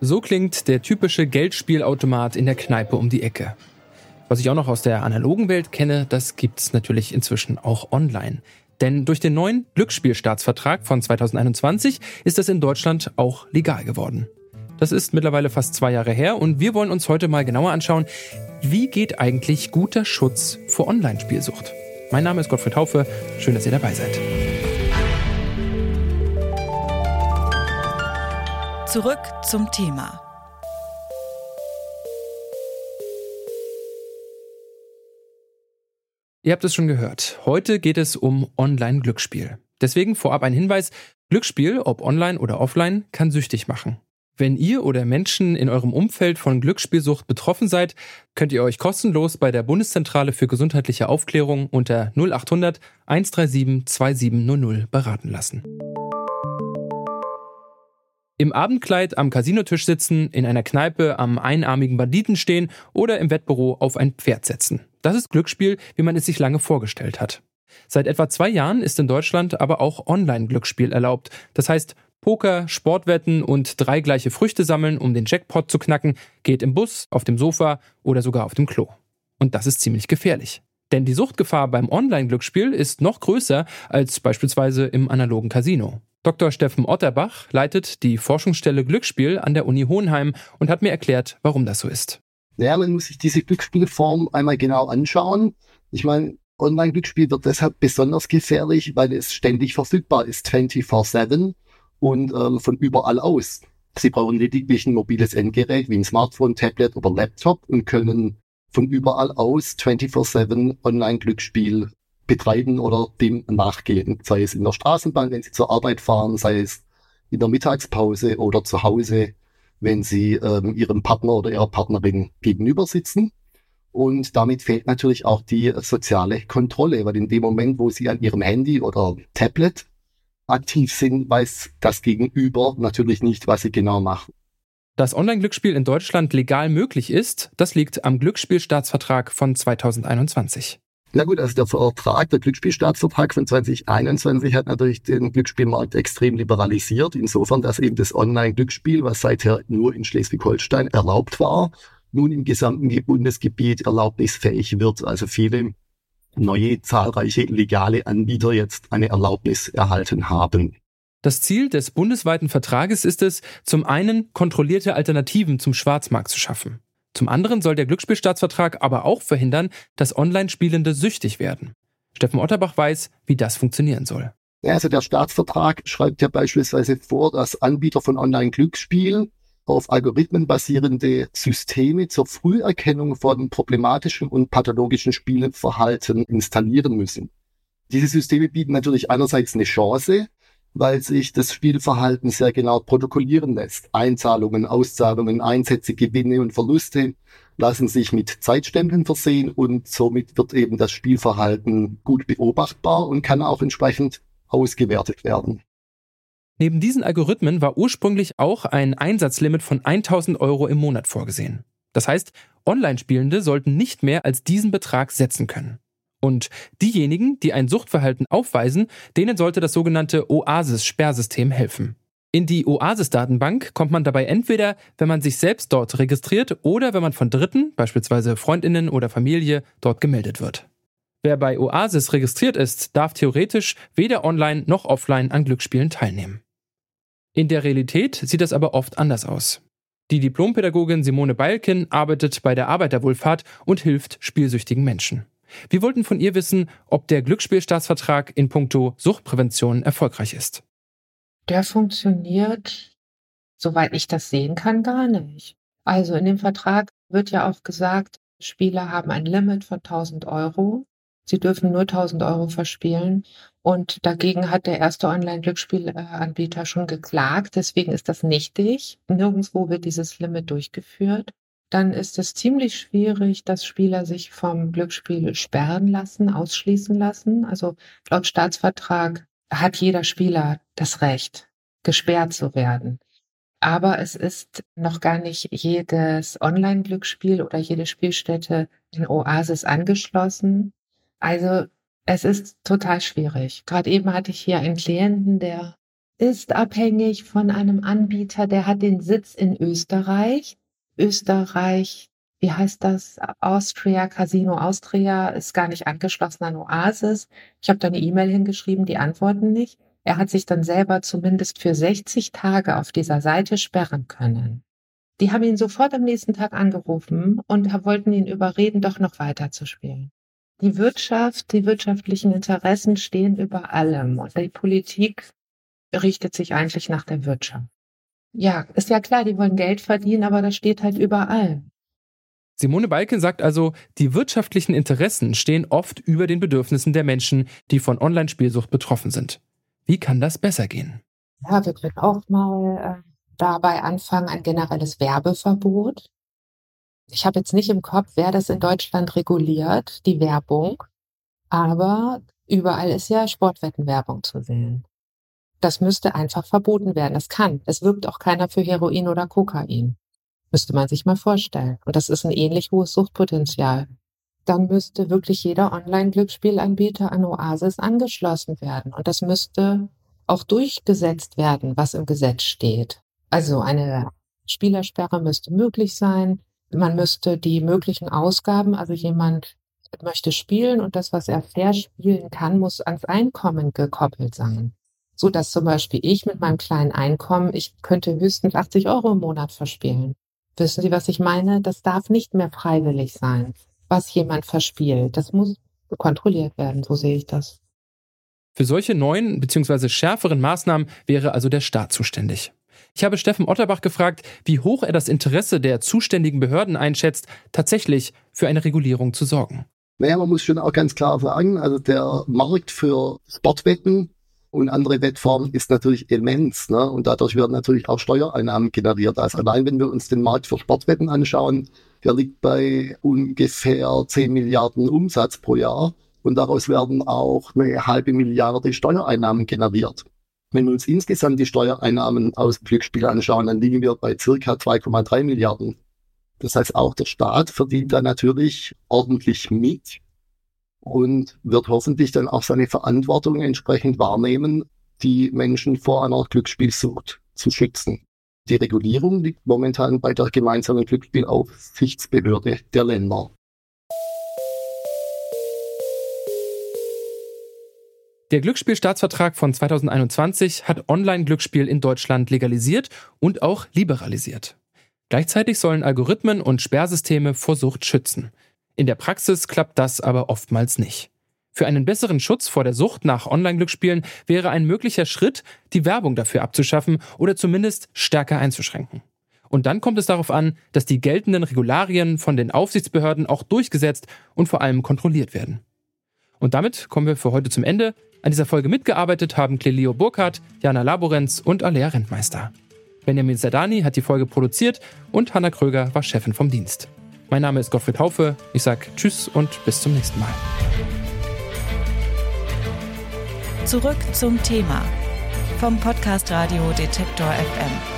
So klingt der typische Geldspielautomat in der Kneipe um die Ecke. Was ich auch noch aus der analogen Welt kenne, das gibt's natürlich inzwischen auch online. Denn durch den neuen Glücksspielstaatsvertrag von 2021 ist das in Deutschland auch legal geworden. Das ist mittlerweile fast zwei Jahre her und wir wollen uns heute mal genauer anschauen, wie geht eigentlich guter Schutz vor Online-Spielsucht. Mein Name ist Gottfried Haufe, schön, dass ihr dabei seid. Zurück zum Thema. Ihr habt es schon gehört. Heute geht es um Online-Glücksspiel. Deswegen vorab ein Hinweis. Glücksspiel, ob online oder offline, kann süchtig machen. Wenn ihr oder Menschen in eurem Umfeld von Glücksspielsucht betroffen seid, könnt ihr euch kostenlos bei der Bundeszentrale für gesundheitliche Aufklärung unter 0800 137 2700 beraten lassen. Im Abendkleid am Casinotisch sitzen, in einer Kneipe am einarmigen Banditen stehen oder im Wettbüro auf ein Pferd setzen. Das ist Glücksspiel, wie man es sich lange vorgestellt hat. Seit etwa zwei Jahren ist in Deutschland aber auch Online-Glücksspiel erlaubt. Das heißt, Poker, Sportwetten und drei gleiche Früchte sammeln, um den Jackpot zu knacken, geht im Bus, auf dem Sofa oder sogar auf dem Klo. Und das ist ziemlich gefährlich. Denn die Suchtgefahr beim Online-Glücksspiel ist noch größer als beispielsweise im analogen Casino. Dr. Steffen Otterbach leitet die Forschungsstelle Glücksspiel an der Uni Hohenheim und hat mir erklärt, warum das so ist. Ja, man muss sich diese Glücksspielform einmal genau anschauen. Ich meine, Online-Glücksspiel wird deshalb besonders gefährlich, weil es ständig verfügbar ist, 24-7 und ähm, von überall aus. Sie brauchen lediglich ein mobiles Endgerät wie ein Smartphone, Tablet oder Laptop und können von überall aus 24-7 Online-Glücksspiel betreiben oder dem nachgehen. Sei es in der Straßenbahn, wenn Sie zur Arbeit fahren, sei es in der Mittagspause oder zu Hause wenn sie ähm, ihrem Partner oder ihrer Partnerin gegenüber sitzen. Und damit fehlt natürlich auch die soziale Kontrolle, weil in dem Moment, wo sie an ihrem Handy oder Tablet aktiv sind, weiß das Gegenüber natürlich nicht, was sie genau machen. Dass Online-Glücksspiel in Deutschland legal möglich ist, das liegt am Glücksspielstaatsvertrag von 2021. Na gut, also der Vertrag, der Glücksspielstaatsvertrag von 2021 hat natürlich den Glücksspielmarkt extrem liberalisiert, insofern, dass eben das Online-Glücksspiel, was seither nur in Schleswig-Holstein erlaubt war, nun im gesamten Bundesgebiet erlaubnisfähig wird. Also viele neue, zahlreiche legale Anbieter jetzt eine Erlaubnis erhalten haben. Das Ziel des bundesweiten Vertrages ist es, zum einen kontrollierte Alternativen zum Schwarzmarkt zu schaffen. Zum anderen soll der Glücksspielstaatsvertrag aber auch verhindern, dass Online-Spielende süchtig werden. Steffen Otterbach weiß, wie das funktionieren soll. Also der Staatsvertrag schreibt ja beispielsweise vor, dass Anbieter von Online-Glücksspielen auf Algorithmen basierende Systeme zur Früherkennung von problematischen und pathologischen Spielverhalten installieren müssen. Diese Systeme bieten natürlich einerseits eine Chance, weil sich das Spielverhalten sehr genau protokollieren lässt. Einzahlungen, Auszahlungen, Einsätze, Gewinne und Verluste lassen sich mit Zeitstempeln versehen und somit wird eben das Spielverhalten gut beobachtbar und kann auch entsprechend ausgewertet werden. Neben diesen Algorithmen war ursprünglich auch ein Einsatzlimit von 1000 Euro im Monat vorgesehen. Das heißt, Online-Spielende sollten nicht mehr als diesen Betrag setzen können. Und diejenigen, die ein Suchtverhalten aufweisen, denen sollte das sogenannte OASIS-Sperrsystem helfen. In die OASIS-Datenbank kommt man dabei entweder, wenn man sich selbst dort registriert oder wenn man von Dritten, beispielsweise Freundinnen oder Familie, dort gemeldet wird. Wer bei OASIS registriert ist, darf theoretisch weder online noch offline an Glücksspielen teilnehmen. In der Realität sieht das aber oft anders aus. Die Diplompädagogin Simone Beilkin arbeitet bei der Arbeiterwohlfahrt und hilft spielsüchtigen Menschen. Wir wollten von ihr wissen, ob der Glücksspielstaatsvertrag in puncto Suchtprävention erfolgreich ist. Der funktioniert, soweit ich das sehen kann, gar nicht. Also in dem Vertrag wird ja auch gesagt, Spieler haben ein Limit von 1000 Euro. Sie dürfen nur 1000 Euro verspielen. Und dagegen hat der erste Online-Glücksspielanbieter schon geklagt. Deswegen ist das nichtig. Nirgendwo wird dieses Limit durchgeführt dann ist es ziemlich schwierig, dass Spieler sich vom Glücksspiel sperren lassen, ausschließen lassen. Also laut Staatsvertrag hat jeder Spieler das Recht, gesperrt zu werden. Aber es ist noch gar nicht jedes Online-Glücksspiel oder jede Spielstätte in Oasis angeschlossen. Also es ist total schwierig. Gerade eben hatte ich hier einen Klienten, der ist abhängig von einem Anbieter, der hat den Sitz in Österreich. Österreich, wie heißt das? Austria, Casino Austria ist gar nicht angeschlossen an Oasis. Ich habe da eine E-Mail hingeschrieben, die antworten nicht. Er hat sich dann selber zumindest für 60 Tage auf dieser Seite sperren können. Die haben ihn sofort am nächsten Tag angerufen und wollten ihn überreden, doch noch weiter zu spielen. Die Wirtschaft, die wirtschaftlichen Interessen stehen über allem und die Politik richtet sich eigentlich nach der Wirtschaft. Ja, ist ja klar, die wollen Geld verdienen, aber das steht halt überall. Simone Balken sagt also, die wirtschaftlichen Interessen stehen oft über den Bedürfnissen der Menschen, die von Online-Spielsucht betroffen sind. Wie kann das besser gehen? Ja, wir können auch mal äh, dabei anfangen, ein generelles Werbeverbot. Ich habe jetzt nicht im Kopf, wer das in Deutschland reguliert, die Werbung, aber überall ist ja Sportwettenwerbung zu sehen. Das müsste einfach verboten werden. Das kann. Es wirkt auch keiner für Heroin oder Kokain. Müsste man sich mal vorstellen. Und das ist ein ähnlich hohes Suchtpotenzial. Dann müsste wirklich jeder Online-Glücksspielanbieter an Oasis angeschlossen werden. Und das müsste auch durchgesetzt werden, was im Gesetz steht. Also eine Spielersperre müsste möglich sein. Man müsste die möglichen Ausgaben, also jemand möchte spielen und das, was er verspielen kann, muss ans Einkommen gekoppelt sein so dass zum Beispiel ich mit meinem kleinen Einkommen, ich könnte höchstens 80 Euro im Monat verspielen. Wissen Sie, was ich meine? Das darf nicht mehr freiwillig sein, was jemand verspielt. Das muss kontrolliert werden, so sehe ich das. Für solche neuen bzw. schärferen Maßnahmen wäre also der Staat zuständig. Ich habe Steffen Otterbach gefragt, wie hoch er das Interesse der zuständigen Behörden einschätzt, tatsächlich für eine Regulierung zu sorgen. Naja, man muss schon auch ganz klar sagen, also der Markt für Sportwetten und andere Wettformen ist natürlich immens. Ne? Und dadurch werden natürlich auch Steuereinnahmen generiert. Also allein wenn wir uns den Markt für Sportwetten anschauen, der liegt bei ungefähr 10 Milliarden Umsatz pro Jahr. Und daraus werden auch eine halbe Milliarde Steuereinnahmen generiert. Wenn wir uns insgesamt die Steuereinnahmen aus Glücksspiel anschauen, dann liegen wir bei circa 2,3 Milliarden. Das heißt, auch der Staat verdient da natürlich ordentlich mit und wird hoffentlich dann auch seine Verantwortung entsprechend wahrnehmen, die Menschen vor einer Glücksspielsucht zu schützen. Die Regulierung liegt momentan bei der gemeinsamen Glücksspielaufsichtsbehörde der Länder. Der Glücksspielstaatsvertrag von 2021 hat Online-Glücksspiel in Deutschland legalisiert und auch liberalisiert. Gleichzeitig sollen Algorithmen und Sperrsysteme vor Sucht schützen. In der Praxis klappt das aber oftmals nicht. Für einen besseren Schutz vor der Sucht nach Online-Glücksspielen wäre ein möglicher Schritt, die Werbung dafür abzuschaffen oder zumindest stärker einzuschränken. Und dann kommt es darauf an, dass die geltenden Regularien von den Aufsichtsbehörden auch durchgesetzt und vor allem kontrolliert werden. Und damit kommen wir für heute zum Ende. An dieser Folge mitgearbeitet haben Clelio Burkhardt, Jana Laborenz und Alea Rentmeister. Benjamin Zerdani hat die Folge produziert und Hanna Kröger war Chefin vom Dienst. Mein Name ist Gottfried Haufe. Ich sage Tschüss und bis zum nächsten Mal. Zurück zum Thema vom Podcast Radio Detektor FM.